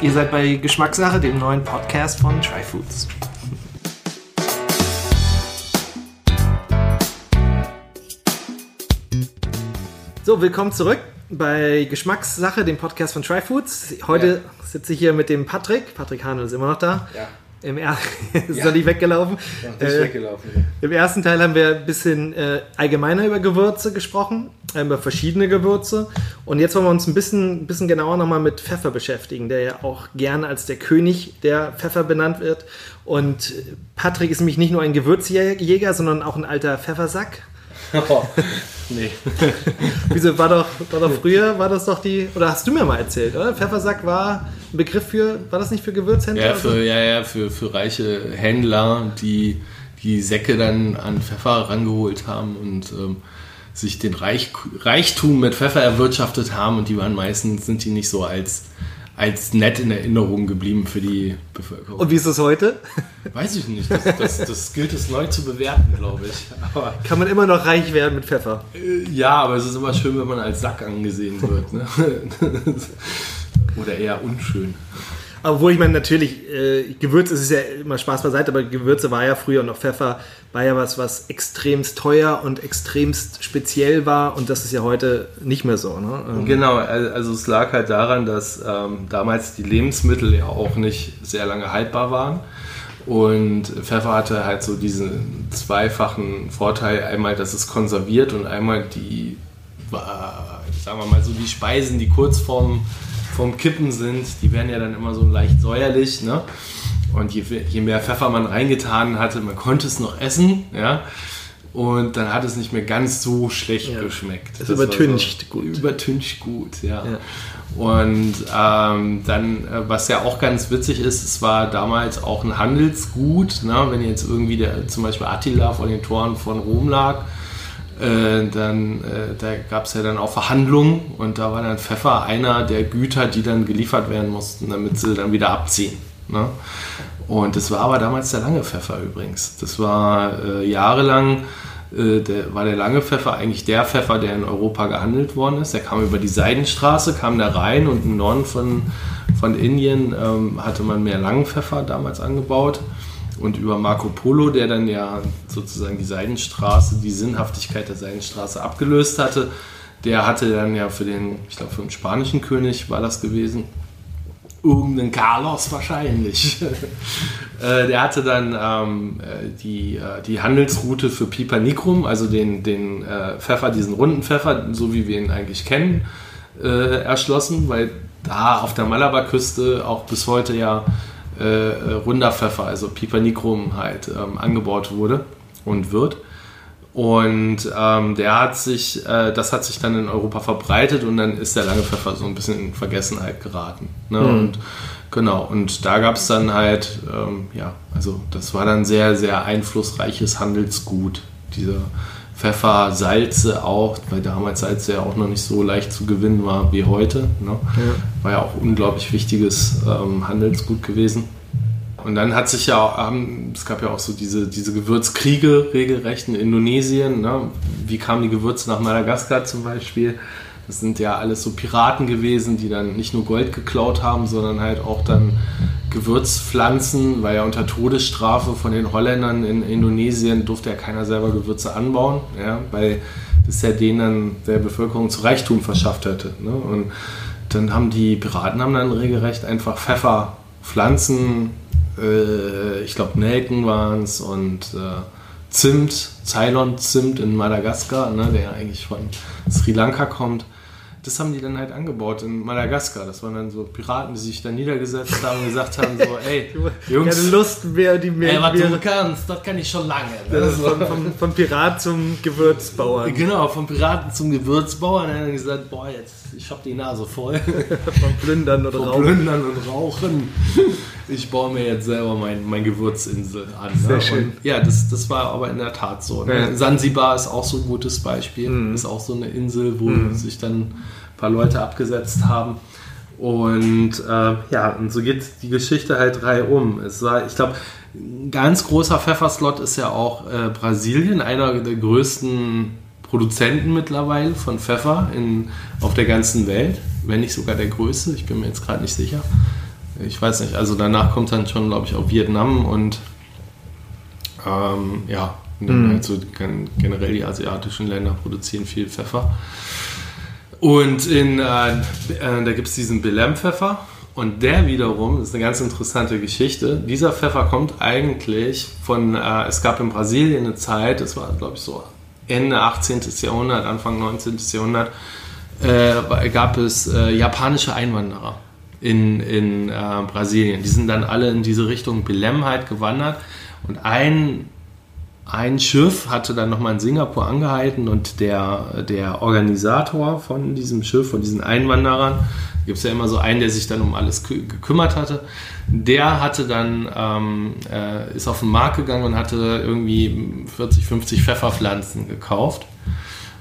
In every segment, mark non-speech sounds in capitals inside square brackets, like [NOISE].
Ihr seid bei Geschmackssache, dem neuen Podcast von Try Foods. So, willkommen zurück bei Geschmackssache, dem Podcast von Try Foods. Heute ja. sitze ich hier mit dem Patrick. Patrick Hanel ist immer noch da. Ja. Im er [LAUGHS] ist ja. er nicht weggelaufen. Ja, nicht äh, weggelaufen. Im ersten Teil haben wir ein bisschen äh, allgemeiner über Gewürze gesprochen, über verschiedene Gewürze. Und jetzt wollen wir uns ein bisschen, bisschen genauer nochmal mit Pfeffer beschäftigen, der ja auch gerne als der König der Pfeffer benannt wird. Und Patrick ist nämlich nicht nur ein Gewürzjäger, sondern auch ein alter Pfeffersack. [LAUGHS] Oh, nee. [LAUGHS] Wieso war doch, war doch früher, war das doch die, oder hast du mir mal erzählt, oder? Pfeffersack war ein Begriff für, war das nicht für Gewürzhändler? Ja, für, ja, ja, für, für reiche Händler, die die Säcke dann an Pfeffer rangeholt haben und ähm, sich den Reich, Reichtum mit Pfeffer erwirtschaftet haben und die waren meistens, sind die nicht so als als nett in Erinnerung geblieben für die Bevölkerung. Und wie ist es heute? [LAUGHS] Weiß ich nicht. Das, das, das gilt es neu zu bewerten, glaube ich. Aber, Kann man immer noch reich werden mit Pfeffer? Äh, ja, aber es ist immer schön, wenn man als Sack angesehen wird. Ne? [LAUGHS] Oder eher unschön. Obwohl ich meine, natürlich, äh, Gewürze ist ja immer Spaß beiseite, aber Gewürze war ja früher noch Pfeffer, war ja was, was extremst teuer und extremst speziell war und das ist ja heute nicht mehr so. Ne? Ähm. Genau, also es lag halt daran, dass ähm, damals die Lebensmittel ja auch nicht sehr lange haltbar waren. Und Pfeffer hatte halt so diesen zweifachen Vorteil, einmal, dass es konserviert und einmal die, äh, sagen wir mal so, die Speisen, die kurz vorm vom Kippen sind, die werden ja dann immer so leicht säuerlich. Ne? Und je, je mehr Pfeffer man reingetan hatte, man konnte es noch essen, ja. Und dann hat es nicht mehr ganz so schlecht ja. geschmeckt. Es übertüncht so, gut. Übertüncht gut, ja. ja. Und ähm, dann, äh, was ja auch ganz witzig ist, es war damals auch ein Handelsgut. Ne? Wenn jetzt irgendwie der, zum Beispiel Attila vor den Toren von Rom lag, äh, dann äh, da gab es ja dann auch Verhandlungen und da war dann Pfeffer einer der Güter, die dann geliefert werden mussten, damit sie dann wieder abziehen. Ne? Und das war aber damals der lange Pfeffer übrigens. Das war äh, jahrelang, äh, der, war der lange Pfeffer eigentlich der Pfeffer, der in Europa gehandelt worden ist. Der kam über die Seidenstraße, kam da rein und im Norden von, von Indien ähm, hatte man mehr langen Pfeffer damals angebaut. Und über Marco Polo, der dann ja sozusagen die Seidenstraße, die Sinnhaftigkeit der Seidenstraße abgelöst hatte, der hatte dann ja für den, ich glaube für den spanischen König war das gewesen, irgendeinen Carlos wahrscheinlich. [LAUGHS] Äh, der hatte dann ähm, äh, die, äh, die Handelsroute für Piper Nigrum, also den, den äh, Pfeffer, diesen runden Pfeffer, so wie wir ihn eigentlich kennen, äh, erschlossen, weil da auf der Malabarküste auch bis heute ja äh, äh, runder Pfeffer, also Pipernicrum halt ähm, angebaut wurde und wird. Und ähm, der hat sich, äh, das hat sich dann in Europa verbreitet und dann ist der lange Pfeffer so ein bisschen in Vergessenheit geraten. Ne? Mhm. Und genau, und da gab es dann halt, ähm, ja, also das war dann sehr, sehr einflussreiches Handelsgut, dieser Pfeffer, Salze auch, weil damals Salze ja auch noch nicht so leicht zu gewinnen war wie heute. Ne? Ja. War ja auch unglaublich wichtiges ähm, Handelsgut gewesen. Und dann hat sich ja, ähm, es gab ja auch so diese, diese Gewürzkriege regelrecht in Indonesien. Ne? Wie kamen die Gewürze nach Madagaskar zum Beispiel? Das sind ja alles so Piraten gewesen, die dann nicht nur Gold geklaut haben, sondern halt auch dann Gewürzpflanzen, weil ja unter Todesstrafe von den Holländern in Indonesien durfte ja keiner selber Gewürze anbauen, ja, weil das ja denen der Bevölkerung zu Reichtum verschafft hätte. Ne? Und dann haben die Piraten haben dann regelrecht einfach Pfefferpflanzen, äh, ich glaube Nelken waren es und äh, Zimt, Ceylon-Zimt in Madagaskar, ne, der ja eigentlich von Sri Lanka kommt das haben die dann halt angebaut in Madagaskar. Das waren dann so Piraten, die sich da niedergesetzt haben und gesagt haben: so, [LAUGHS] ey, Jungs. Keine Lust mehr, die mehr. Ey, was du kannst, das kann ich schon lange. Das ist von, vom, vom Pirat zum Gewürzbauern. Genau, vom Piraten zum Gewürzbauern. Dann haben gesagt: boah, jetzt, ich hab die Nase voll. [LAUGHS] vom Plündern und Rauchen. Plündern und Rauchen. Ich baue mir jetzt selber mein, mein Gewürzinsel an. Sehr ne? schön. Und ja, das, das war aber in der Tat so. Ne? Ja. Sansibar ist auch so ein gutes Beispiel. Mhm. Ist auch so eine Insel, wo mhm. sich dann ein paar Leute abgesetzt haben. Und äh, ja, und so geht die Geschichte halt drei um. Es war, ich glaube, ein ganz großer Pfefferslot ist ja auch äh, Brasilien, einer der größten Produzenten mittlerweile von Pfeffer in, auf der ganzen Welt, wenn nicht sogar der größte, ich bin mir jetzt gerade nicht sicher. Ich weiß nicht, also danach kommt dann schon, glaube ich, auch Vietnam und ähm, ja, mhm. halt so generell die asiatischen Länder produzieren viel Pfeffer. Und in, äh, äh, da gibt es diesen Belem-Pfeffer. Und der wiederum ist eine ganz interessante Geschichte. Dieser Pfeffer kommt eigentlich von, äh, es gab in Brasilien eine Zeit, das war glaube ich so Ende 18. Jahrhundert, Anfang 19. Jahrhundert, äh, gab es äh, japanische Einwanderer in, in äh, Brasilien. Die sind dann alle in diese Richtung Belem halt gewandert. Und ein ein Schiff hatte dann nochmal in Singapur angehalten und der, der Organisator von diesem Schiff, von diesen Einwanderern, gibt es ja immer so einen, der sich dann um alles gekümmert hatte, der hatte dann, ähm, äh, ist auf den Markt gegangen und hatte irgendwie 40, 50 Pfefferpflanzen gekauft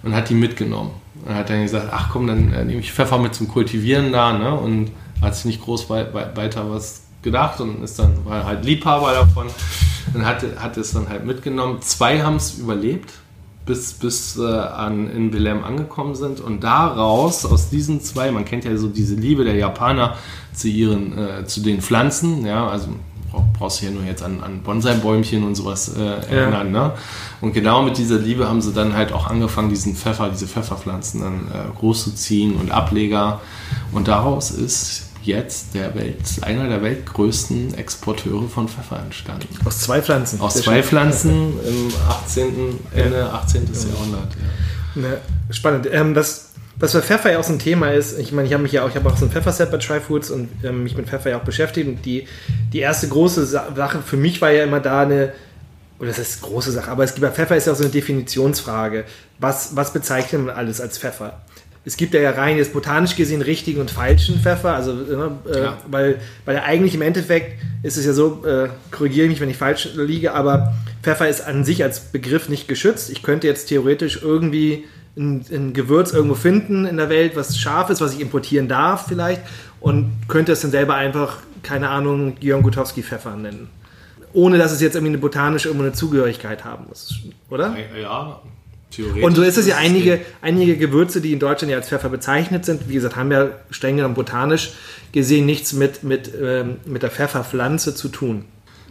und hat die mitgenommen. Und hat dann gesagt, ach komm, dann äh, nehme ich Pfeffer mit zum Kultivieren da, ne? Und hat sich nicht groß weiter was gedacht und ist dann, war halt Liebhaber davon dann hat, hat es dann halt mitgenommen. Zwei haben es überlebt, bis, bis äh, an, in Belém angekommen sind. Und daraus, aus diesen zwei, man kennt ja so diese Liebe der Japaner zu ihren, äh, zu den Pflanzen, ja, also brauchst du ja nur jetzt an, an Bonsai-Bäumchen und sowas äh, erinnern. Ja. Ne? Und genau mit dieser Liebe haben sie dann halt auch angefangen, diesen Pfeffer, diese Pfefferpflanzen dann äh, groß zu ziehen und Ableger. Und daraus ist jetzt der Welt, einer der weltgrößten Exporteure von Pfeffer entstanden. Aus zwei Pflanzen. Aus zwei Pflanzen im 18., Ende 18. Ja. Jahrhundert. Ja. Na, spannend. Ähm, das, was für Pfeffer ja auch so ein Thema ist, ich meine, ich habe mich ja auch, ich habe auch so ein Pfefferset bei Tryfoods und ähm, mich mit Pfeffer ja auch beschäftigt. Und die, die erste große Sache für mich war ja immer da eine, oder das ist eine große Sache, aber es gibt bei Pfeffer ist ja auch so eine Definitionsfrage. Was, was bezeichnet man alles als Pfeffer? Es gibt ja rein jetzt botanisch gesehen richtigen und falschen Pfeffer, also ne, äh, ja. weil, weil eigentlich im Endeffekt ist es ja so, äh, korrigiere mich, wenn ich falsch liege, aber Pfeffer ist an sich als Begriff nicht geschützt. Ich könnte jetzt theoretisch irgendwie ein, ein Gewürz irgendwo finden in der Welt, was scharf ist, was ich importieren darf vielleicht und könnte es dann selber einfach, keine Ahnung, Jörn Gutowski Pfeffer nennen. Ohne dass es jetzt irgendwie eine botanische irgendwo eine Zugehörigkeit haben muss, oder? Ja, und so ist es ja einige, einige Gewürze, die in Deutschland ja als Pfeffer bezeichnet sind, wie gesagt, haben ja streng genommen botanisch gesehen nichts mit, mit, ähm, mit der Pfefferpflanze zu tun.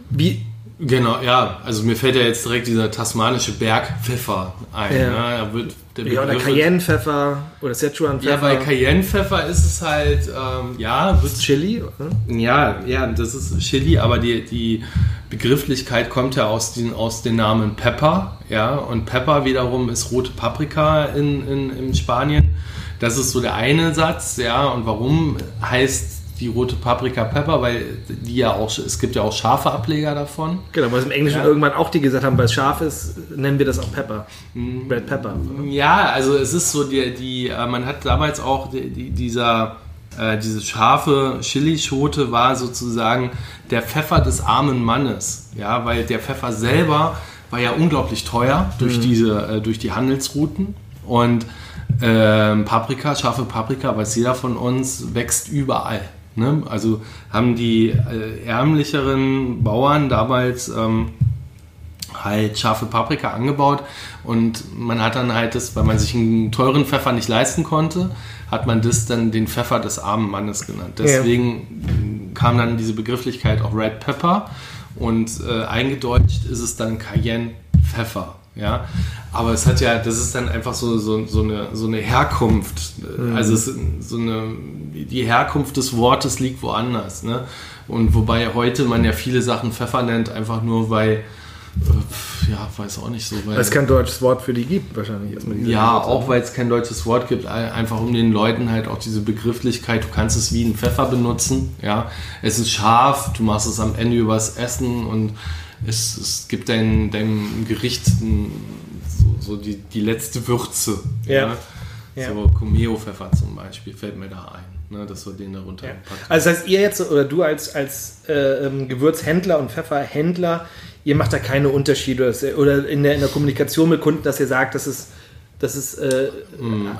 Wie, Genau, ja. Also mir fällt ja jetzt direkt dieser tasmanische Bergpfeffer ein. Ja. Ne? Wird, ja, oder Cayennepfeffer oder Szechuan-Pfeffer. Ja, bei Cayennepfeffer ist es halt, ähm, ja. Wird Chili? Oder? Ja, ja, das ist Chili, aber die, die Begrifflichkeit kommt ja aus den, aus den Namen Pepper. Ja, und Pepper wiederum ist rote Paprika in, in, in Spanien. Das ist so der eine Satz, ja. Und warum heißt die rote Paprika Pepper, weil die ja auch, es gibt ja auch scharfe Ableger davon. Genau, weil es im Englischen ja. irgendwann auch die gesagt haben, weil es scharf ist, nennen wir das auch Pepper. Mhm. Red Pepper. Ja, also es ist so, die, die äh, man hat damals auch die, die, dieser, äh, diese scharfe Chilischote war sozusagen der Pfeffer des armen Mannes. Ja, weil der Pfeffer selber war ja unglaublich teuer durch, mhm. diese, äh, durch die Handelsrouten und ähm, Paprika, scharfe Paprika, weiß jeder von uns, wächst überall. Ne? Also haben die äh, ärmlicheren Bauern damals ähm, halt scharfe Paprika angebaut und man hat dann halt das, weil man sich einen teuren Pfeffer nicht leisten konnte, hat man das dann den Pfeffer des armen Mannes genannt. Deswegen ja. kam dann diese Begrifflichkeit auch Red Pepper und äh, eingedeutscht ist es dann Cayenne Pfeffer. Ja, aber es hat ja, das ist dann einfach so, so, so, eine, so eine Herkunft. Mhm. Also es, so eine, die Herkunft des Wortes liegt woanders. Ne? Und wobei heute man ja viele Sachen Pfeffer nennt, einfach nur weil, äh, ja, weiß auch nicht so. Weil, es kein deutsches Wort für die gibt, wahrscheinlich. Ja, auch weil es kein deutsches Wort gibt, einfach um den Leuten halt auch diese Begrifflichkeit, du kannst es wie ein Pfeffer benutzen. Ja, es ist scharf, du machst es am Ende übers Essen und es, es gibt deinem, deinem Gericht so, so die, die letzte Würze. Ja. ja. So Comeo-Pfeffer zum Beispiel fällt mir da ein, ne, dass wir den darunter ja. packen. Also das heißt, ihr jetzt oder du als, als äh, ähm, Gewürzhändler und Pfefferhändler, ihr macht da keine Unterschiede oder in der, in der Kommunikation mit Kunden, dass ihr sagt, dass es, dass es äh, mm, um,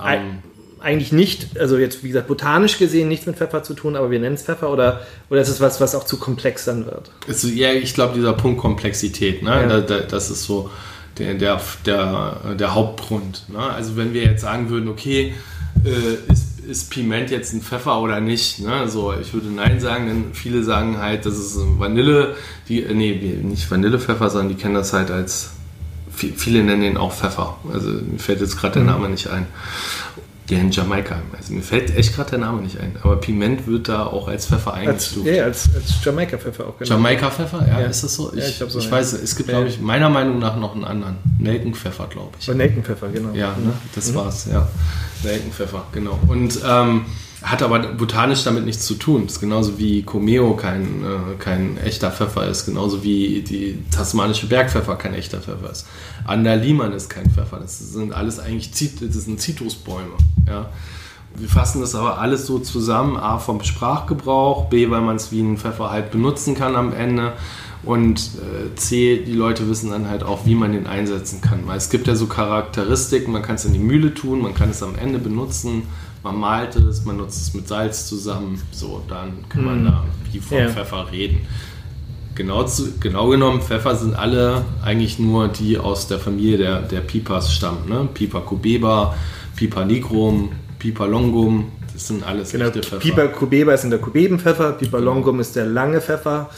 eigentlich nicht, also jetzt wie gesagt, botanisch gesehen nichts mit Pfeffer zu tun, aber wir nennen es Pfeffer oder, oder ist es was, was auch zu komplex dann wird? Also, ja, ich glaube, dieser Punkt Komplexität, ne? Ja. Da, da, das ist so der, der, der, der Hauptgrund. Ne? Also wenn wir jetzt sagen würden, okay, äh, ist, ist Piment jetzt ein Pfeffer oder nicht? Ne? So, ich würde Nein sagen, denn viele sagen halt, das ist Vanille, die, äh, nee, nicht Vanillepfeffer, sondern die kennen das halt als, viele nennen den auch Pfeffer. Also mir fällt jetzt gerade der mhm. Name nicht ein. Ja, in Jamaika. Also mir fällt echt gerade der Name nicht ein. Aber Piment wird da auch als Pfeffer eingestuft. Als, ja, als, als Jamaika-Pfeffer auch genau. Jamaika-Pfeffer, ja, ja, ist das so? Ich, ja, ich, so, ich weiß, es gibt, glaube ich, meiner Meinung nach noch einen anderen. Nelkenpfeffer, glaube ich. Nelkenpfeffer, genau. Ja, ne? das mhm. war's, ja. Nelkenpfeffer, genau. Und ähm, hat aber botanisch damit nichts zu tun. Das ist genauso wie Comeo kein, äh, kein echter Pfeffer ist, genauso wie die tasmanische Bergpfeffer kein echter Pfeffer ist. Andaliman ist kein Pfeffer. Das sind alles eigentlich Zitrusbäume. Ja. Wir fassen das aber alles so zusammen, A vom Sprachgebrauch, B, weil man es wie einen Pfeffer halt benutzen kann am Ende und äh, C, die Leute wissen dann halt auch, wie man den einsetzen kann. Weil es gibt ja so Charakteristiken, man kann es in die Mühle tun, man kann es am Ende benutzen, man malt es, man nutzt es mit Salz zusammen, so, dann kann man mm. da wie vom ja. Pfeffer reden. Genau, zu, genau genommen, Pfeffer sind alle eigentlich nur die aus der Familie der, der Pipas stammen. Ne? Pipa cubeba, Pipa nigrum, Pipa longum, das sind alles genau, echte Pfeffer. Pipa cubeba ist der Kubebenpfeffer, Pipa longum ist der lange Pfeffer,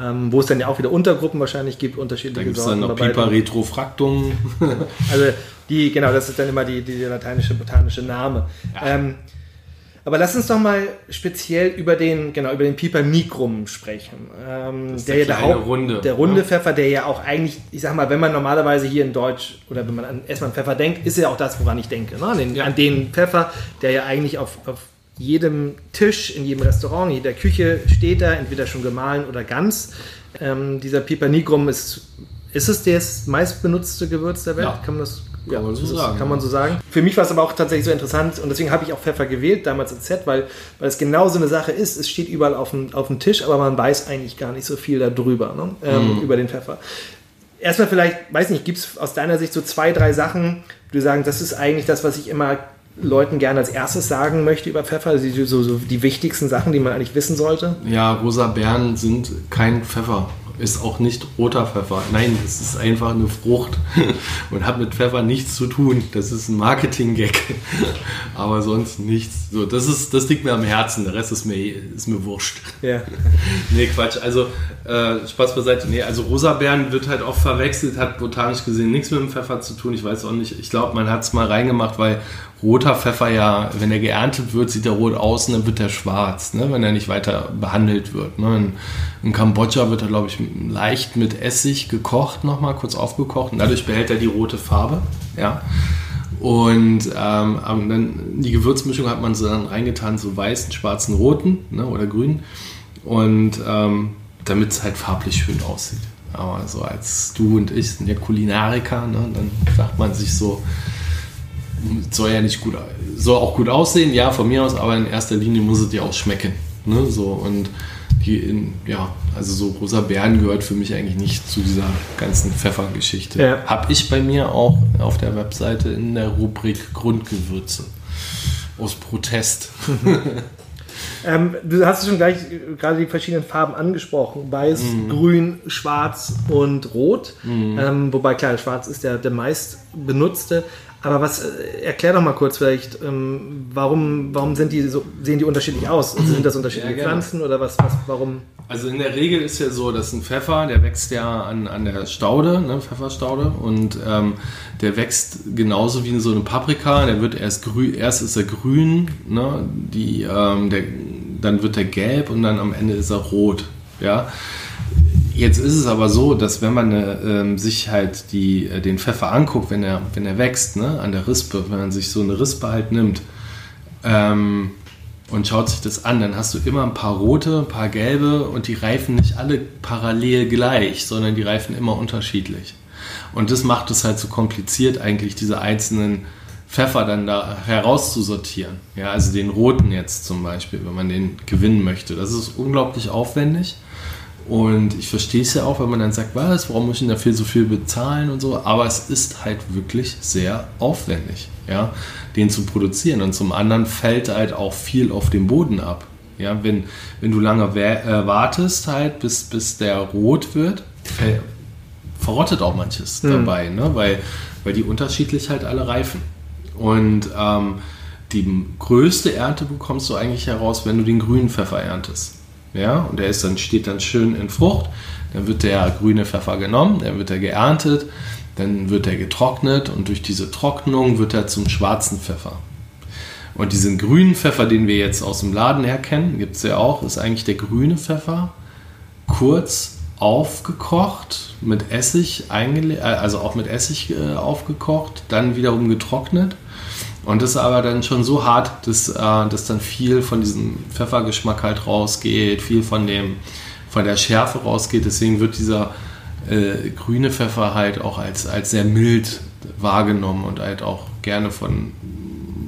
ähm, wo es dann ja auch wieder Untergruppen wahrscheinlich gibt, unterschiedliche Da gibt es dann noch Pipa retrofractum. [LAUGHS] also die, genau, das ist dann immer die, die lateinische botanische Name. Ja. Ähm, aber lass uns doch mal speziell über den, genau, über den Piper nigrum sprechen. Ähm, der, der, der, Haupt, Runde, der runde ja. Pfeffer, der ja auch eigentlich, ich sag mal, wenn man normalerweise hier in Deutsch oder wenn man an erstmal an Pfeffer denkt, ist ja auch das, woran ich denke. Ne? An, den, ja. an den Pfeffer, der ja eigentlich auf, auf jedem Tisch, in jedem Restaurant, in jeder Küche steht da, entweder schon gemahlen oder ganz. Ähm, dieser Piper nigrum ist, ist es das meistbenutzte Gewürz der Welt? Ja. Kann man das kann, man so, sagen. kann man so sagen. Für mich war es aber auch tatsächlich so interessant und deswegen habe ich auch Pfeffer gewählt, damals als Set, weil, weil es genau so eine Sache ist. Es steht überall auf dem, auf dem Tisch, aber man weiß eigentlich gar nicht so viel darüber, ne? ähm, mhm. über den Pfeffer. Erstmal vielleicht, weiß nicht, gibt es aus deiner Sicht so zwei, drei Sachen, wo du sagen, das ist eigentlich das, was ich immer Leuten gerne als erstes sagen möchte über Pfeffer, also so, so die wichtigsten Sachen, die man eigentlich wissen sollte? Ja, rosa Beeren sind kein Pfeffer ist auch nicht roter Pfeffer. Nein, es ist einfach eine Frucht [LAUGHS] und hat mit Pfeffer nichts zu tun. Das ist ein Marketing-Gag, [LAUGHS] aber sonst nichts. So, das, ist, das liegt mir am Herzen, der Rest ist mir, ist mir wurscht. Ja. [LAUGHS] nee, Quatsch. Also, äh, Spaß beiseite. Nee, also Rosabeeren wird halt oft verwechselt, hat botanisch gesehen nichts mit dem Pfeffer zu tun. Ich weiß auch nicht. Ich glaube, man hat es mal reingemacht, weil roter Pfeffer ja, wenn er geerntet wird, sieht er rot aus und dann wird er schwarz, ne, wenn er nicht weiter behandelt wird. Ne. In, in Kambodscha wird er, glaube ich, leicht mit Essig gekocht, nochmal kurz aufgekocht und dadurch behält er die rote Farbe. Ja. Und ähm, dann die Gewürzmischung hat man so dann reingetan, so weißen, schwarzen, roten ne, oder grünen. Und ähm, damit es halt farblich schön aussieht. Aber so als du und ich sind ja Kulinariker, ne, dann sagt man sich so, soll ja nicht gut, soll auch gut aussehen, ja, von mir aus, aber in erster Linie muss es dir auch schmecken. Ne? So, und die in, ja, also so rosa Beeren gehört für mich eigentlich nicht zu dieser ganzen Pfeffergeschichte. Ja. Habe ich bei mir auch auf der Webseite in der Rubrik Grundgewürze. Aus Protest. [LAUGHS] ähm, du hast schon gleich gerade die verschiedenen Farben angesprochen: Weiß, mm. Grün, Schwarz und Rot. Mm. Ähm, wobei klar, Schwarz ist der, der meist benutzte. Aber was, äh, erklär doch mal kurz vielleicht, ähm, warum, warum sind die so, sehen die unterschiedlich aus? Also sind das unterschiedliche ja, Pflanzen oder was, was, warum? Also in der Regel ist ja so, dass ein Pfeffer, der wächst ja an, an der Staude, ne, Pfefferstaude, und ähm, der wächst genauso wie so eine Paprika, der wird erst grün, erst ist er grün, ne, die, ähm, der, dann wird er gelb und dann am Ende ist er rot, ja. Jetzt ist es aber so, dass wenn man äh, sich halt die, äh, den Pfeffer anguckt, wenn er, wenn er wächst, ne, an der Rispe, wenn man sich so eine Rispe halt nimmt ähm, und schaut sich das an, dann hast du immer ein paar rote, ein paar gelbe und die reifen nicht alle parallel gleich, sondern die reifen immer unterschiedlich. Und das macht es halt so kompliziert, eigentlich diese einzelnen Pfeffer dann da herauszusortieren. Ja, also den roten jetzt zum Beispiel, wenn man den gewinnen möchte. Das ist unglaublich aufwendig. Und ich verstehe es ja auch, wenn man dann sagt, was, warum muss ich denn dafür so viel bezahlen und so. Aber es ist halt wirklich sehr aufwendig, ja, den zu produzieren. Und zum anderen fällt halt auch viel auf dem Boden ab. Ja, wenn, wenn du lange äh, wartest halt, bis, bis der rot wird, verrottet auch manches mhm. dabei, ne? weil, weil die unterschiedlich halt alle reifen. Und ähm, die größte Ernte bekommst du eigentlich heraus, wenn du den grünen Pfeffer erntest. Ja, und der ist dann, steht dann schön in Frucht. Dann wird der grüne Pfeffer genommen, dann wird er geerntet, dann wird er getrocknet und durch diese Trocknung wird er zum schwarzen Pfeffer. Und diesen grünen Pfeffer, den wir jetzt aus dem Laden her kennen, gibt es ja auch, ist eigentlich der grüne Pfeffer, kurz aufgekocht, mit Essig äh, also auch mit Essig äh, aufgekocht, dann wiederum getrocknet. Und das ist aber dann schon so hart, dass, äh, dass dann viel von diesem Pfeffergeschmack halt rausgeht, viel von dem, von der Schärfe rausgeht. Deswegen wird dieser äh, grüne Pfeffer halt auch als, als sehr mild wahrgenommen und halt auch gerne von,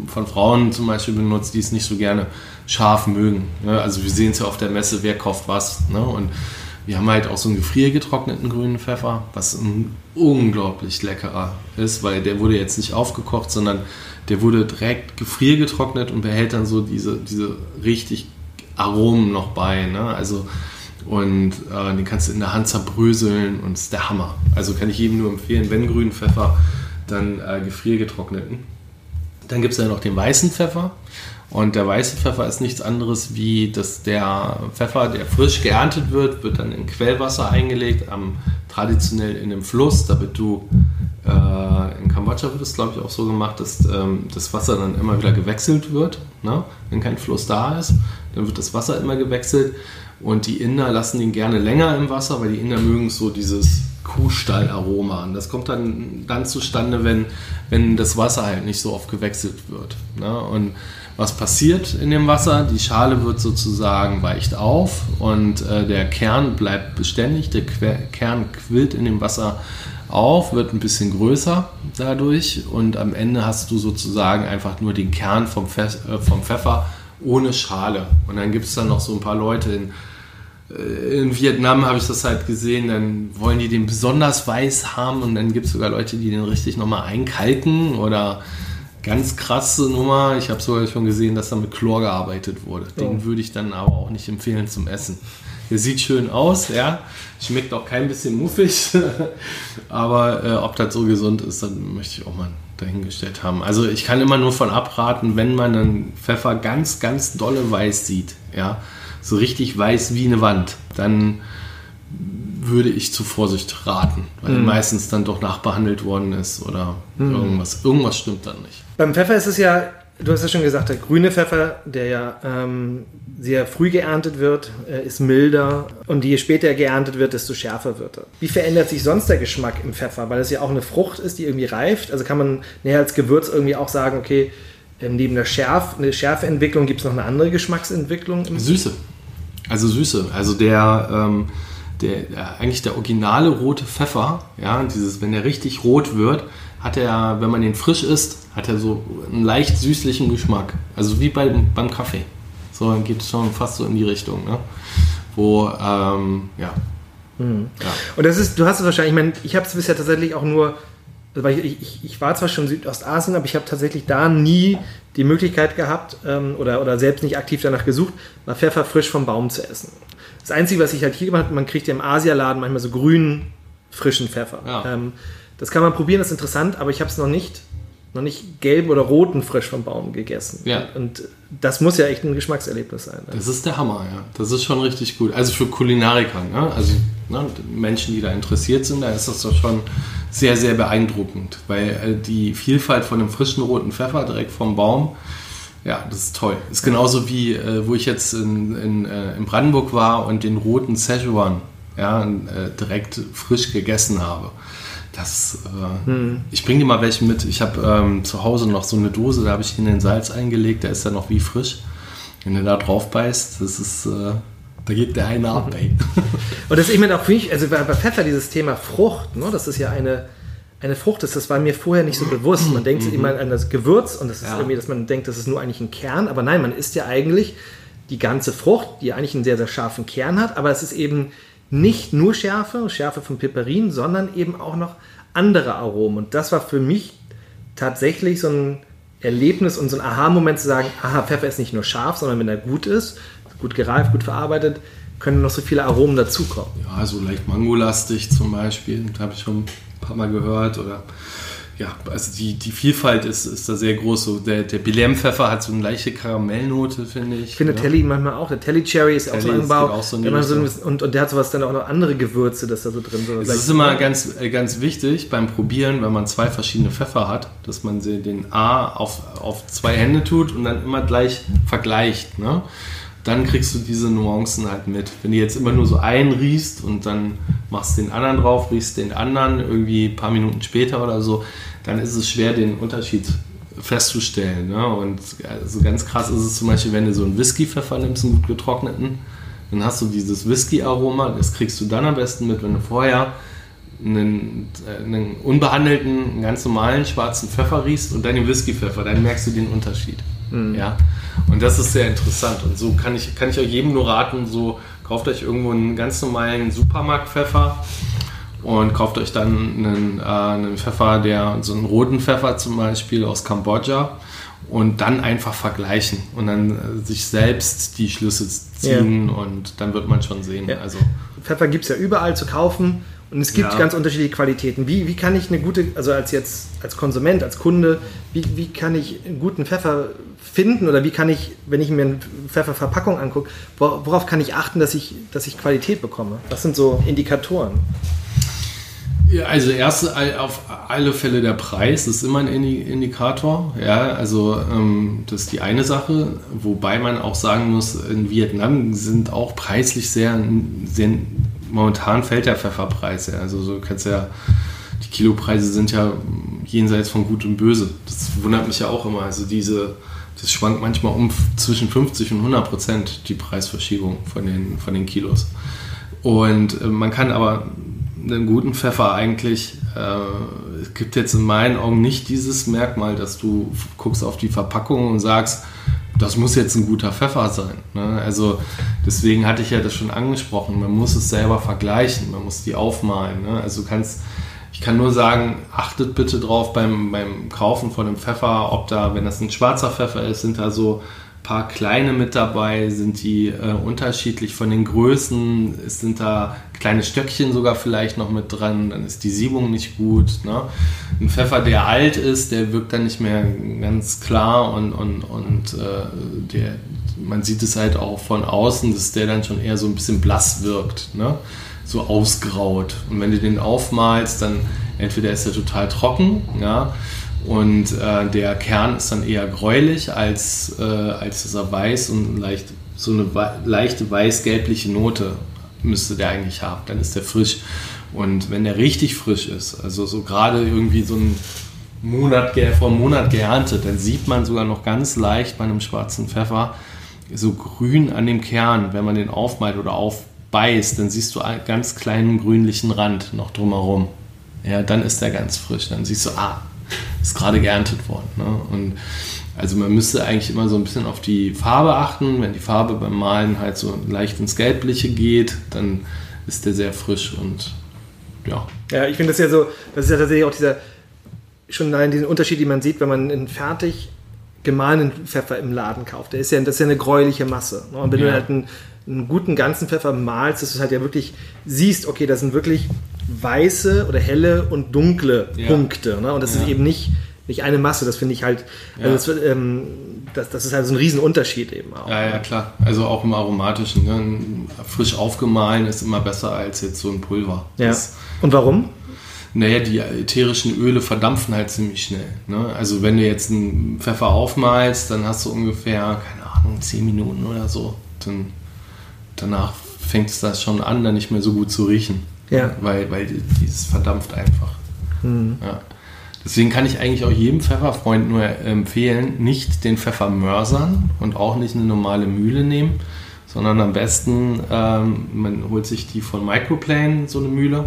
von Frauen zum Beispiel benutzt, die es nicht so gerne scharf mögen. Ne? Also wir sehen es ja auf der Messe, wer kauft was. Ne? Und wir haben halt auch so einen gefriergetrockneten grünen Pfeffer, was ein unglaublich leckerer ist, weil der wurde jetzt nicht aufgekocht, sondern der wurde direkt gefriergetrocknet und behält dann so diese, diese richtig Aromen noch bei. Ne? Also und äh, den kannst du in der Hand zerbröseln und ist der Hammer. Also kann ich jedem nur empfehlen, wenn grünen Pfeffer, dann äh, gefriergetrockneten. Dann gibt es ja noch den weißen Pfeffer. Und der weiße Pfeffer ist nichts anderes wie, dass der Pfeffer, der frisch geerntet wird, wird dann in Quellwasser eingelegt, am, traditionell in einem Fluss, damit du, äh, in Kambodscha wird es glaube ich auch so gemacht, dass ähm, das Wasser dann immer wieder gewechselt wird. Ne? Wenn kein Fluss da ist, dann wird das Wasser immer gewechselt und die Inder lassen ihn gerne länger im Wasser, weil die Inder mögen so dieses Kuhstallaroma. Und das kommt dann, dann zustande, wenn, wenn das Wasser halt nicht so oft gewechselt wird. Ne? Und was passiert in dem Wasser? Die Schale wird sozusagen weicht auf und äh, der Kern bleibt beständig. Der que Kern quillt in dem Wasser auf, wird ein bisschen größer dadurch und am Ende hast du sozusagen einfach nur den Kern vom, Pfe äh, vom Pfeffer ohne Schale. Und dann gibt es dann noch so ein paar Leute in äh, in Vietnam habe ich das halt gesehen, dann wollen die den besonders weiß haben und dann gibt es sogar Leute, die den richtig nochmal einkalken oder ganz krasse Nummer. Ich habe sogar schon gesehen, dass da mit Chlor gearbeitet wurde. Den oh. würde ich dann aber auch nicht empfehlen zum Essen. Der sieht schön aus, ja. Schmeckt auch kein bisschen muffig. [LAUGHS] aber äh, ob das so gesund ist, dann möchte ich auch mal dahingestellt haben. Also ich kann immer nur von abraten, wenn man einen Pfeffer ganz, ganz dolle weiß sieht, ja so richtig weiß wie eine Wand, dann würde ich zu Vorsicht raten, weil mhm. meistens dann doch nachbehandelt worden ist oder mhm. irgendwas. Irgendwas stimmt dann nicht. Beim Pfeffer ist es ja, du hast ja schon gesagt, der grüne Pfeffer, der ja ähm, sehr früh geerntet wird, äh, ist milder und je später geerntet wird, desto schärfer wird er. Wie verändert sich sonst der Geschmack im Pfeffer? Weil es ja auch eine Frucht ist, die irgendwie reift. Also kann man näher als Gewürz irgendwie auch sagen, okay, ähm, neben der Schärf, eine Schärfeentwicklung gibt es noch eine andere Geschmacksentwicklung. Süße. Also Süße. Also der, ähm, der, eigentlich der originale rote Pfeffer, ja, dieses, wenn der richtig rot wird, hat er, wenn man den frisch isst, hat er so einen leicht süßlichen Geschmack. Also wie bei, beim Kaffee. So geht es schon fast so in die Richtung, ne? Wo, ähm, ja. Mhm. ja. Und das ist, du hast es wahrscheinlich, ich meine, ich habe es bisher tatsächlich auch nur also ich, ich, ich, war zwar schon in Südostasien, aber ich habe tatsächlich da nie die Möglichkeit gehabt ähm, oder, oder selbst nicht aktiv danach gesucht, mal Pfeffer frisch vom Baum zu essen. Das Einzige, was ich halt hier gemacht habe, man kriegt ja im Asialaden manchmal so grünen, frischen Pfeffer. Ja. Ähm, das kann man probieren, das ist interessant, aber ich habe es noch nicht, noch nicht gelben oder roten frisch vom Baum gegessen. Ja. Und das muss ja echt ein Geschmackserlebnis sein. Das ist der Hammer, ja. Das ist schon richtig gut. Also für Kulinariker, ne? also ne, Menschen, die da interessiert sind, da ist das doch schon sehr, sehr beeindruckend, weil äh, die Vielfalt von einem frischen roten Pfeffer direkt vom Baum, ja, das ist toll. Ist genauso wie, äh, wo ich jetzt in, in, äh, in, Brandenburg war und den roten Szechuan ja, direkt frisch gegessen habe. Das, äh, hm. Ich bringe dir mal welchen mit. Ich habe ähm, zu Hause noch so eine Dose, da habe ich in den Salz eingelegt, der ist ja noch wie frisch. Wenn du da drauf beißt, das ist, äh, da geht der eine ab, ey. [LAUGHS] Und das ist eben auch für mich, also bei Pfeffer dieses Thema Frucht, ne, das ist ja eine, eine Frucht ist, das war mir vorher nicht so bewusst. Man denkt mhm. immer an das Gewürz und das ist ja. irgendwie, dass man denkt, das ist nur eigentlich ein Kern, aber nein, man isst ja eigentlich die ganze Frucht, die eigentlich einen sehr, sehr scharfen Kern hat, aber es ist eben nicht nur Schärfe, Schärfe von Piperin, sondern eben auch noch andere Aromen. Und das war für mich tatsächlich so ein Erlebnis und so ein Aha-Moment zu sagen, aha, Pfeffer ist nicht nur scharf, sondern wenn er gut ist, gut gereift, gut verarbeitet, können noch so viele Aromen dazukommen. Ja, so leicht mangolastig zum Beispiel, habe ich schon ein paar Mal gehört. Oder ja, also die, die Vielfalt ist, ist da sehr groß. So der, der Belem-Pfeffer hat so eine leichte Karamellnote, finde ich. Ich finde ja. Telly manchmal auch. Der Telly Cherry ist Telly auch so Anbau. Auch so so und, und der hat sowas dann auch noch andere Gewürze, das da so drin so. Es ist immer ganz, äh, ganz wichtig beim Probieren, wenn man zwei verschiedene Pfeffer hat, dass man den A auf, auf zwei Hände tut und dann immer gleich vergleicht. Ne? dann kriegst du diese Nuancen halt mit. Wenn du jetzt immer nur so einen riechst und dann machst den anderen drauf, riechst den anderen irgendwie ein paar Minuten später oder so, dann ist es schwer, den Unterschied festzustellen. Ne? Und also ganz krass ist es zum Beispiel, wenn du so einen Whisky-Pfeffer nimmst, einen gut getrockneten, dann hast du dieses Whisky-Aroma, das kriegst du dann am besten mit, wenn du vorher einen, einen unbehandelten, einen ganz normalen schwarzen Pfeffer riechst und dann den Whisky-Pfeffer, dann merkst du den Unterschied. Mhm. Ja? Und das ist sehr interessant. Und so kann ich, kann ich euch jedem nur raten, so kauft euch irgendwo einen ganz normalen Supermarktpfeffer und kauft euch dann einen, äh, einen Pfeffer, der so einen roten Pfeffer zum Beispiel aus Kambodscha und dann einfach vergleichen und dann äh, sich selbst die Schlüsse ziehen ja. und dann wird man schon sehen. Ja. Also Pfeffer gibt es ja überall zu kaufen und es gibt ja. ganz unterschiedliche Qualitäten. Wie, wie kann ich eine gute, also als jetzt als Konsument, als Kunde, wie, wie kann ich einen guten Pfeffer finden oder wie kann ich, wenn ich mir eine Pfefferverpackung angucke, worauf kann ich achten, dass ich, dass ich Qualität bekomme? Was sind so Indikatoren? Ja, also erst auf alle Fälle der Preis ist immer ein Indikator. Ja, also ähm, das ist die eine Sache, wobei man auch sagen muss, in Vietnam sind auch preislich sehr, sehr momentan fällt der Pfefferpreis. Also so kannst ja die Kilopreise sind ja jenseits von Gut und Böse. Das wundert mich ja auch immer. Also diese das schwankt manchmal um zwischen 50 und 100 Prozent die Preisverschiebung von den, von den Kilos. Und äh, man kann aber einen guten Pfeffer eigentlich, äh, es gibt jetzt in meinen Augen nicht dieses Merkmal, dass du guckst auf die Verpackung und sagst, das muss jetzt ein guter Pfeffer sein. Ne? Also deswegen hatte ich ja das schon angesprochen, man muss es selber vergleichen, man muss die aufmalen. Ne? Also du kannst ich kann nur sagen, achtet bitte drauf beim, beim Kaufen von dem Pfeffer, ob da, wenn das ein schwarzer Pfeffer ist, sind da so ein paar kleine mit dabei, sind die äh, unterschiedlich von den Größen, es sind da kleine Stöckchen sogar vielleicht noch mit dran, dann ist die Siebung nicht gut. Ne? Ein Pfeffer, der alt ist, der wirkt dann nicht mehr ganz klar und, und, und äh, der, man sieht es halt auch von außen, dass der dann schon eher so ein bisschen blass wirkt. Ne? so ausgraut. Und wenn du den aufmalst, dann entweder ist er total trocken, ja, und äh, der Kern ist dann eher gräulich, als, äh, als dass er weiß und leicht, so eine leichte weiß-gelbliche Note müsste der eigentlich haben. Dann ist der frisch. Und wenn der richtig frisch ist, also so gerade irgendwie so ein Monat, vor einem Monat geerntet, dann sieht man sogar noch ganz leicht bei einem schwarzen Pfeffer so grün an dem Kern, wenn man den aufmalt oder auf, beißt, dann siehst du einen ganz kleinen grünlichen Rand noch drumherum. Ja, dann ist der ganz frisch. Dann siehst du, ah, ist gerade geerntet worden. Ne? Und also man müsste eigentlich immer so ein bisschen auf die Farbe achten. Wenn die Farbe beim Malen halt so leicht ins Gelbliche geht, dann ist der sehr frisch und ja. Ja, ich finde das ja so, das ist ja tatsächlich auch dieser, schon allein diesen Unterschied, den man sieht, wenn man einen fertig gemahlenen Pfeffer im Laden kauft. Der ist ja, das ist ja eine gräuliche Masse. Ne? Und wenn ja. du halt einen einen guten ganzen Pfeffer malst, dass du halt ja wirklich siehst, okay, das sind wirklich weiße oder helle und dunkle ja. Punkte. Ne? Und das ja. ist eben nicht, nicht eine Masse, das finde ich halt, also das, ähm, das, das, ist halt so ein Riesenunterschied eben auch. Ja, ja, klar. Also auch im Aromatischen. Ne? Frisch aufgemahlen ist immer besser als jetzt so ein Pulver. Ja. Das, und warum? Naja, die ätherischen Öle verdampfen halt ziemlich schnell. Ne? Also wenn du jetzt einen Pfeffer aufmalst, dann hast du ungefähr, keine Ahnung, 10 Minuten oder so. Dann danach fängt es das schon an, dann nicht mehr so gut zu riechen. Ja. Weil, weil dieses verdampft einfach. Mhm. Ja. Deswegen kann ich eigentlich auch jedem Pfefferfreund nur empfehlen, nicht den Pfeffer mörsern und auch nicht eine normale Mühle nehmen, sondern am besten, ähm, man holt sich die von Microplane, so eine Mühle.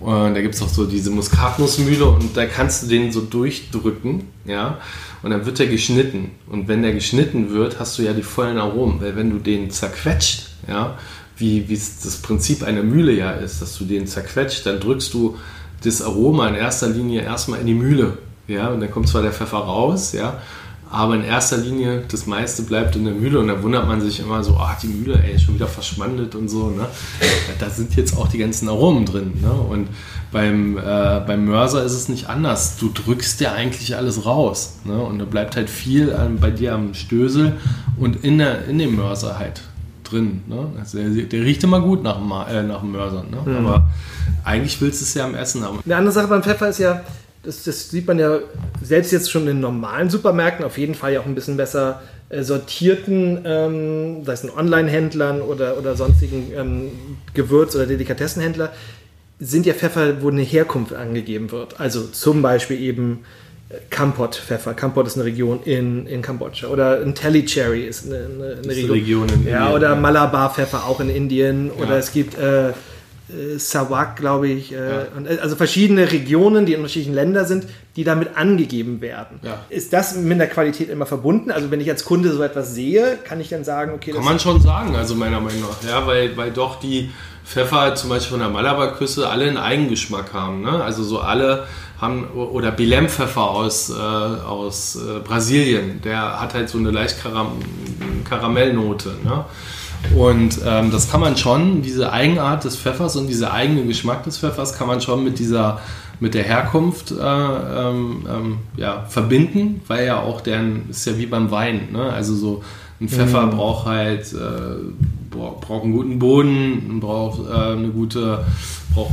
Und da gibt es auch so diese Muskatnussmühle und da kannst du den so durchdrücken, ja und dann wird der geschnitten. Und wenn der geschnitten wird, hast du ja die vollen Aromen. Weil wenn du den zerquetscht, ja, wie, wie das Prinzip einer Mühle ja ist, dass du den zerquetscht, dann drückst du das Aroma in erster Linie erstmal in die Mühle. Ja, und dann kommt zwar der Pfeffer raus, ja, Aber in erster Linie, das meiste bleibt in der Mühle und da wundert man sich immer so, ah, die Mühle, ey, ist schon wieder verschwandet und so. Ne? Da sind jetzt auch die ganzen Aromen drin. Ne? Und beim, äh, beim Mörser ist es nicht anders. Du drückst ja eigentlich alles raus. Ne? Und da bleibt halt viel an, bei dir am Stößel und in, der, in dem Mörser halt drin. Ne? Also der, der, riecht immer gut nach dem, äh, nach dem Mörser. Ne? Mhm. Aber eigentlich willst du es ja am Essen haben. Eine andere Sache beim Pfeffer ist ja, das, das, sieht man ja selbst jetzt schon in normalen Supermärkten, auf jeden Fall ja auch ein bisschen besser äh, sortierten, ähm, sei es in Online-Händlern oder, oder sonstigen ähm, Gewürz- oder Delikatessenhändler, sind ja Pfeffer, wo eine Herkunft angegeben wird. Also zum Beispiel eben äh, Kampot-Pfeffer. Kampot ist eine Region in, in Kambodscha. Oder ein Telly Cherry ist eine, eine, eine Region. Region in ja, Indien, oder Malabar-Pfeffer auch in Indien. Ja. Oder es gibt äh, äh, Sarawak, glaube ich. Äh, ja. und, äh, also verschiedene Regionen, die in unterschiedlichen Ländern sind, die damit angegeben werden. Ja. Ist das mit der Qualität immer verbunden? Also wenn ich als Kunde so etwas sehe, kann ich dann sagen, okay... Kann man schon sagen, also meiner Meinung nach. Ja, weil, weil doch die Pfeffer zum Beispiel von der Malabarküste alle einen Eigengeschmack haben. Ne? Also so alle haben, oder Bilem-Pfeffer aus, äh, aus äh, Brasilien, der hat halt so eine leicht Karam Karamellnote. Ne? Und ähm, das kann man schon, diese Eigenart des Pfeffers und dieser eigene Geschmack des Pfeffers kann man schon mit dieser mit der Herkunft äh, ähm, ähm, ja, verbinden, weil ja auch deren ist ja wie beim Wein. Ne? Also so ein Pfeffer mhm. braucht halt äh, braucht einen guten Boden, braucht äh, eine gute, braucht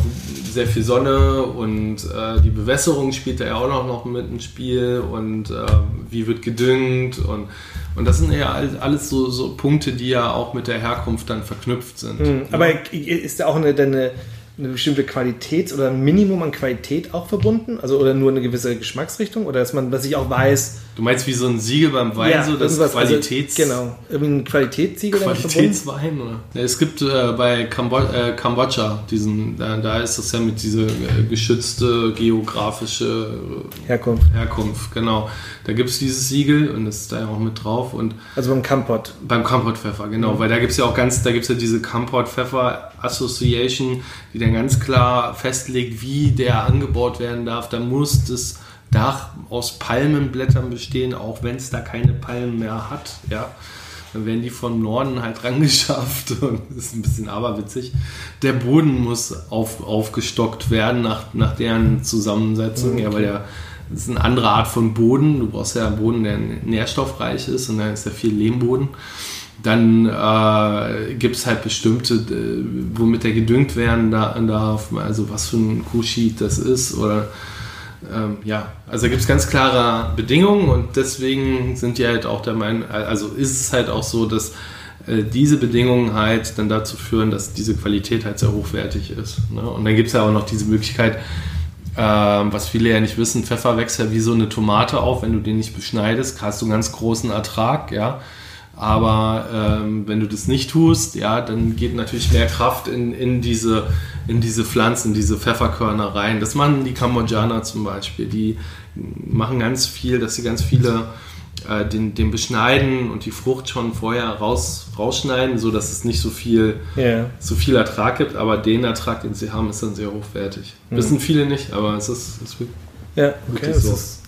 sehr viel Sonne und äh, die Bewässerung spielt da ja auch noch, noch mit ins Spiel und äh, wie wird gedüngt und und das sind ja alles so, so Punkte, die ja auch mit der Herkunft dann verknüpft sind. Mhm. Aber ist da auch eine, eine, eine bestimmte Qualität oder ein Minimum an Qualität auch verbunden? Also oder nur eine gewisse Geschmacksrichtung? Oder dass man, dass ich auch weiß, Du meinst wie so ein Siegel beim Wein, ja, so das also Qualitäts... Also, genau, irgendwie ein Qualitätssiegel Qualitätswein, oder? Es gibt äh, bei Kambo äh, Kambodscha diesen, da, da, ist das ja mit dieser äh, geschützte geografische Herkunft. Herkunft, genau. Da gibt es dieses Siegel und das ist da ja auch mit drauf. Und also beim Kampot. Beim Kampot-Pfeffer, genau. Mhm. Weil da gibt es ja auch ganz, da gibt es ja diese Kampot-Pfeffer Association, die dann ganz klar festlegt, wie der angebaut werden darf. Da muss das Dach aus Palmenblättern bestehen, auch wenn es da keine Palmen mehr hat. Ja. Dann werden die von Norden halt [LAUGHS] rangeschafft und das ist ein bisschen aberwitzig. Der Boden muss auf, aufgestockt werden nach, nach deren Zusammensetzung, okay. ja, weil der das ist eine andere Art von Boden. Du brauchst ja einen Boden, der nährstoffreich ist und dann ist ja viel Lehmboden. Dann äh, gibt es halt bestimmte, äh, womit der gedüngt werden darf, also was für ein Kuhschied das ist oder ähm, ja, also da gibt es ganz klare Bedingungen und deswegen sind die halt auch der Meinung, also ist es halt auch so, dass äh, diese Bedingungen halt dann dazu führen, dass diese Qualität halt sehr hochwertig ist. Ne? Und dann gibt es ja auch noch diese Möglichkeit, äh, was viele ja nicht wissen, Pfeffer wächst ja wie so eine Tomate auf, wenn du den nicht beschneidest, hast du einen ganz großen Ertrag, ja. Aber ähm, wenn du das nicht tust, ja, dann geht natürlich mehr Kraft in, in, diese, in diese Pflanzen, diese Pfefferkörner rein. Das machen die Kambodschaner zum Beispiel. Die machen ganz viel, dass sie ganz viele äh, den, den beschneiden und die Frucht schon vorher raus, rausschneiden, sodass es nicht so viel, yeah. so viel Ertrag gibt. Aber den Ertrag, den sie haben, ist dann sehr hochwertig. Mhm. Wissen viele nicht, aber es ist, es ist ja, okay, so. Ist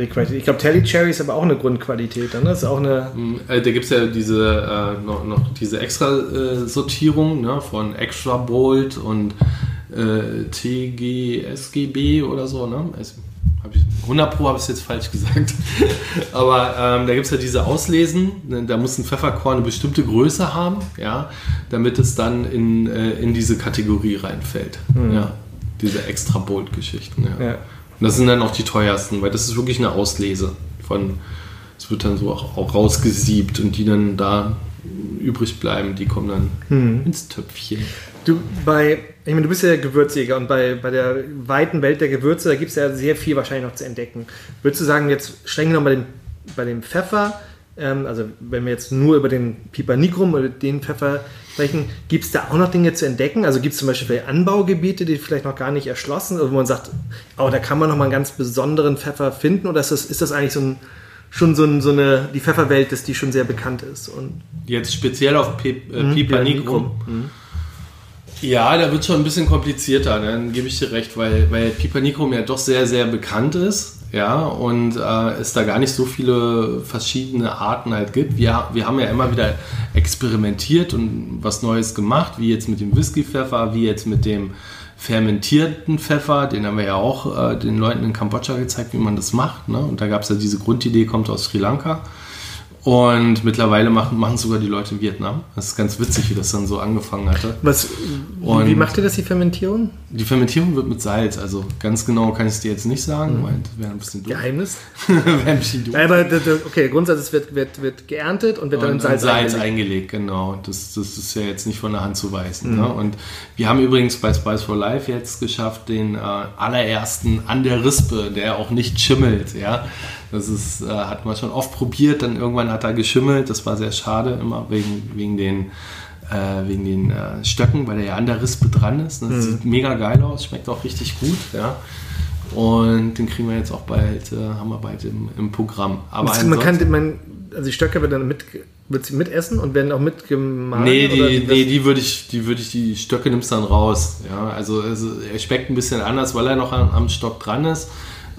die Qualität. Ich glaube, Telly Cherry ist aber auch eine Grundqualität. Dann. Das ist auch eine mm, äh, da gibt es ja diese, äh, noch, noch, diese Extra-Sortierung äh, ne, von Extra Bold und äh, TGSGB oder so. Ne? Es, ich, 100 Pro habe ich es jetzt falsch gesagt. [LAUGHS] aber ähm, da gibt es ja diese Auslesen. Ne, da muss ein Pfefferkorn eine bestimmte Größe haben, ja, damit es dann in, äh, in diese Kategorie reinfällt. Mhm. Ja, diese Extra Bold-Geschichten. Ja. ja. Und das sind dann auch die teuersten, weil das ist wirklich eine Auslese von, es wird dann so auch, auch rausgesiebt und die dann da übrig bleiben, die kommen dann hm. ins Töpfchen. Du, bei, ich meine, du bist ja Gewürzjäger und bei, bei der weiten Welt der Gewürze, da gibt es ja sehr viel wahrscheinlich noch zu entdecken. Würdest du sagen, jetzt streng genommen bei dem, bei dem Pfeffer, ähm, also wenn wir jetzt nur über den Piper nigrum oder den Pfeffer sprechen, gibt es da auch noch Dinge zu entdecken? Also gibt es zum Beispiel Anbaugebiete, die vielleicht noch gar nicht erschlossen, sind, wo man sagt, oh, da kann man noch mal einen ganz besonderen Pfeffer finden oder ist das, ist das eigentlich so ein schon so, ein, so eine, die Pfefferwelt ist, die schon sehr bekannt ist. Und Jetzt speziell auf P äh, mhm, Piper nigrum. Mhm. Ja, da wird schon ein bisschen komplizierter, dann gebe ich dir recht, weil, weil Piper nigrum ja doch sehr, sehr bekannt ist ja, und äh, es da gar nicht so viele verschiedene Arten halt gibt. Wir, wir haben ja immer wieder experimentiert und was Neues gemacht, wie jetzt mit dem Whisky-Pfeffer, wie jetzt mit dem fermentierten Pfeffer, den haben wir ja auch äh, den Leuten in Kambodscha gezeigt, wie man das macht. Ne? Und da gab es ja diese Grundidee, kommt aus Sri Lanka. Und mittlerweile machen, machen sogar die Leute in Vietnam. Das ist ganz witzig, wie das dann so angefangen hatte. Was, wie, wie macht ihr das, die Fermentierung? Die Fermentierung wird mit Salz. Also ganz genau kann ich es dir jetzt nicht sagen, mhm. wäre ein bisschen doof. Geheimnis? [LAUGHS] wäre ein bisschen doof. Aber okay, grundsätzlich wird, wird, wird geerntet und wird dann in Salz, Salz eingelegt. eingelegt. genau. Das, das ist ja jetzt nicht von der Hand zu weisen. Mhm. Ne? Und wir haben übrigens bei Spice for Life jetzt geschafft, den äh, allerersten an der Rispe, der auch nicht schimmelt. Ja? Das ist, äh, hat man schon oft probiert, dann irgendwann er geschimmelt. Das war sehr schade, immer wegen, wegen den, äh, wegen den äh, Stöcken, weil der ja an der Rispe dran ist. Das mhm. sieht mega geil aus, schmeckt auch richtig gut. Ja. Und den kriegen wir jetzt auch bald, äh, haben wir bald im, im Programm. Aber man kann, man, also die Stöcke werden dann mit, wird sie mitessen und werden auch mitgemahlen? Nee, die, die, nee, die würde ich, die würde ich, die Stöcke nimmst dann raus. Ja, also, also er schmeckt ein bisschen anders, weil er noch am, am Stock dran ist.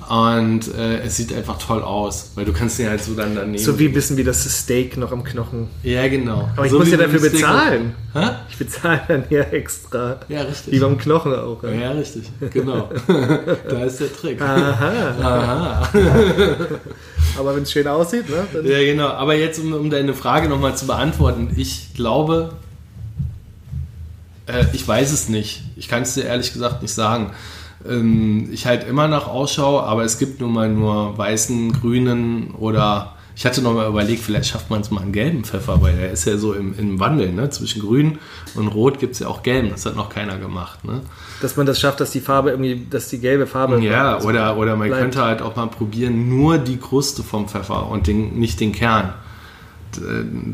Und äh, es sieht einfach toll aus, weil du kannst den halt so dann daneben. So wie ein bisschen wie das Steak noch am Knochen. Ja, genau. Aber ich so muss ja dafür bezahlen. Hä? Ich bezahle dann ja extra. Ja, richtig. Wie beim Knochen auch. Ja, ja richtig. Genau. [LAUGHS] da ist der Trick. Aha. Aha. Aber wenn es schön aussieht, ne? Dann ja, genau. Aber jetzt, um, um deine Frage nochmal zu beantworten. Ich glaube, äh, ich weiß es nicht. Ich kann es dir ehrlich gesagt nicht sagen. Ähm, ich halt immer nach Ausschau, aber es gibt nun mal nur weißen, grünen oder ich hatte noch mal überlegt, vielleicht schafft man es mal einen gelben Pfeffer, weil der ist ja so im, im Wandel. Ne? Zwischen grün und rot gibt es ja auch gelben. Das hat noch keiner gemacht. Ne? Dass man das schafft, dass die Farbe irgendwie, dass die gelbe Farbe. Ja, oder, oder man bleibt. könnte halt auch mal probieren, nur die Kruste vom Pfeffer und den, nicht den Kern.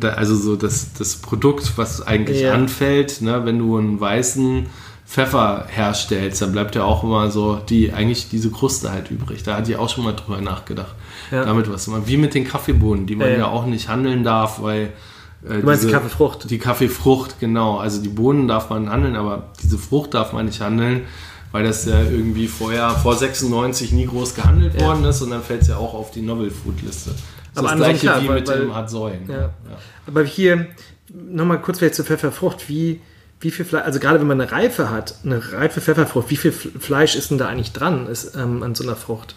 Also so das, das Produkt, was eigentlich ja. anfällt, ne? wenn du einen weißen Pfeffer herstellst, dann bleibt ja auch immer so die eigentlich diese Kruste halt übrig. Da hatte ich auch schon mal drüber nachgedacht. Ja. Damit was immer wie mit den Kaffeebohnen, die man ja, ja auch nicht handeln darf, weil äh, du meinst diese, die Kaffeefrucht? Die Kaffeefrucht, genau. Also die Bohnen darf man handeln, aber diese Frucht darf man nicht handeln, weil das ja irgendwie vorher vor 96 nie groß gehandelt ja. worden ist und dann fällt es ja auch auf die Novel Food Liste. Das aber ist das gleiche klar, wie weil, mit weil, dem Hartsäulen. Ja. Aber hier nochmal kurz vielleicht zur Pfefferfrucht, wie wie viel Fleisch, also gerade wenn man eine Reife hat, eine reife Pfefferfrucht, wie viel Fleisch ist denn da eigentlich dran ist, ähm, an so einer Frucht?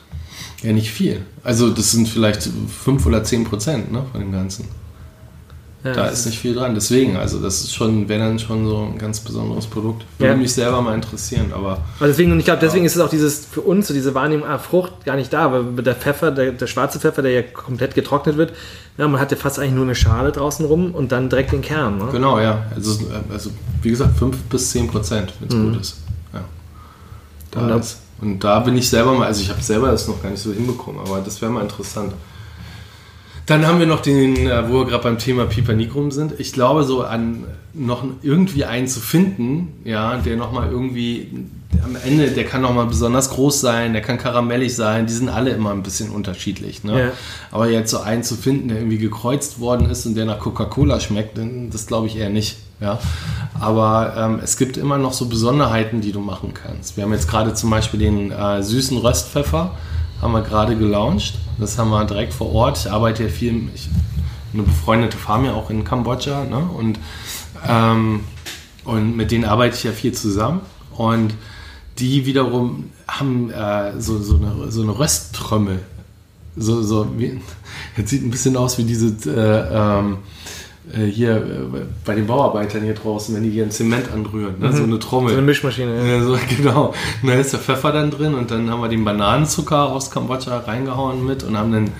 Ja, nicht viel. Also das sind vielleicht 5 oder 10 Prozent ne, von dem Ganzen. Ja, da ist nicht viel dran. Deswegen, also das ist schon, wäre dann schon so ein ganz besonderes Produkt. Würde ja. mich selber mal interessieren, aber. aber deswegen, und ich glaube, deswegen ist es auch dieses für uns so diese Wahrnehmung, ah, Frucht gar nicht da, weil der Pfeffer, der, der schwarze Pfeffer, der ja komplett getrocknet wird, ja, man hatte fast eigentlich nur eine Schale draußen rum und dann direkt den Kern. Ne? Genau, ja. Also, also wie gesagt, 5 bis 10 Prozent, wenn es mhm. gut ist. Ja. Da und, ist. und da bin ich selber mal, also ich habe selber das noch gar nicht so hinbekommen, aber das wäre mal interessant. Dann haben wir noch den, äh, wo wir gerade beim Thema Piper Nigrum sind. Ich glaube, so an noch irgendwie einen zu finden, ja, der nochmal irgendwie am Ende, der kann nochmal besonders groß sein, der kann karamellig sein, die sind alle immer ein bisschen unterschiedlich. Ne? Ja. Aber jetzt so einen zu finden, der irgendwie gekreuzt worden ist und der nach Coca-Cola schmeckt, das glaube ich eher nicht. Ja? Aber ähm, es gibt immer noch so Besonderheiten, die du machen kannst. Wir haben jetzt gerade zum Beispiel den äh, süßen Röstpfeffer haben wir gerade gelauncht. Das haben wir direkt vor Ort. Ich arbeite ja viel, ich, eine befreundete Farm ja auch in Kambodscha ne? und, ähm, und mit denen arbeite ich ja viel zusammen. Und die wiederum haben äh, so, so, eine, so eine Rösttrömmel. So, so wie, [LAUGHS] jetzt sieht ein bisschen aus wie diese äh, ähm, äh, hier äh, bei den Bauarbeitern hier draußen, wenn die ihren Zement anrühren, ne? mhm. so eine Trommel. So eine Mischmaschine, ja. so, [LAUGHS] genau. Und da ist der Pfeffer dann drin und dann haben wir den Bananenzucker aus Kambodscha reingehauen mit und haben dann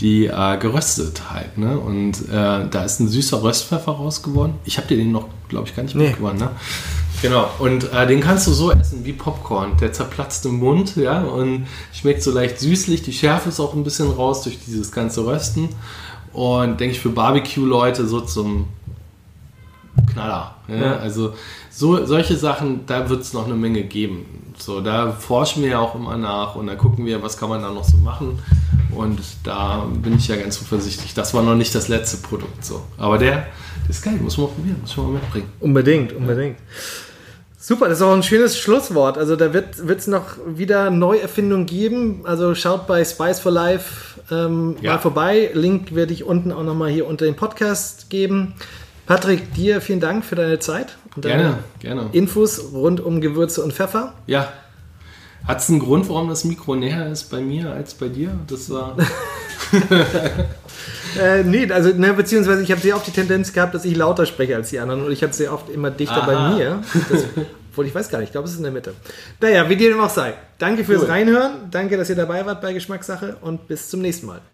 die äh, geröstet halt. Ne? Und äh, da ist ein süßer Röstpfeffer rausgeworden. Ich habe dir den noch, glaube ich, gar nicht nee. mitgebracht. Ne? Genau, und äh, den kannst du so essen wie Popcorn. Der zerplatzt im Mund, ja, und schmeckt so leicht süßlich. Die Schärfe ist auch ein bisschen raus durch dieses ganze Rösten. Und denke ich für Barbecue-Leute so zum Knaller. Ja? Ja. Also so, solche Sachen, da wird es noch eine Menge geben. So, da forschen wir ja auch immer nach und da gucken wir, was kann man da noch so machen. Und da bin ich ja ganz zuversichtlich. Das war noch nicht das letzte Produkt so. Aber der, der ist geil, muss man probieren, muss man mitbringen. Unbedingt, unbedingt. Super, das ist auch ein schönes Schlusswort. Also da wird es noch wieder Neuerfindungen geben. Also schaut bei Spice for Life ähm, ja. mal vorbei. Link werde ich unten auch nochmal hier unter den Podcast geben. Patrick, dir vielen Dank für deine Zeit und deine gerne, gerne. Infos rund um Gewürze und Pfeffer. Ja. Hat es einen Grund, warum das Mikro näher ist bei mir als bei dir? Das war. [LAUGHS] [LAUGHS] äh, nee, also, ne, beziehungsweise ich habe sehr oft die Tendenz gehabt, dass ich lauter spreche als die anderen und ich hatte sehr oft immer dichter Aha. bei mir. Das, [LAUGHS] obwohl ich weiß gar nicht, ich glaube, es ist in der Mitte. Naja, wie dir dem auch sei. Danke fürs cool. Reinhören, danke, dass ihr dabei wart bei Geschmackssache und bis zum nächsten Mal.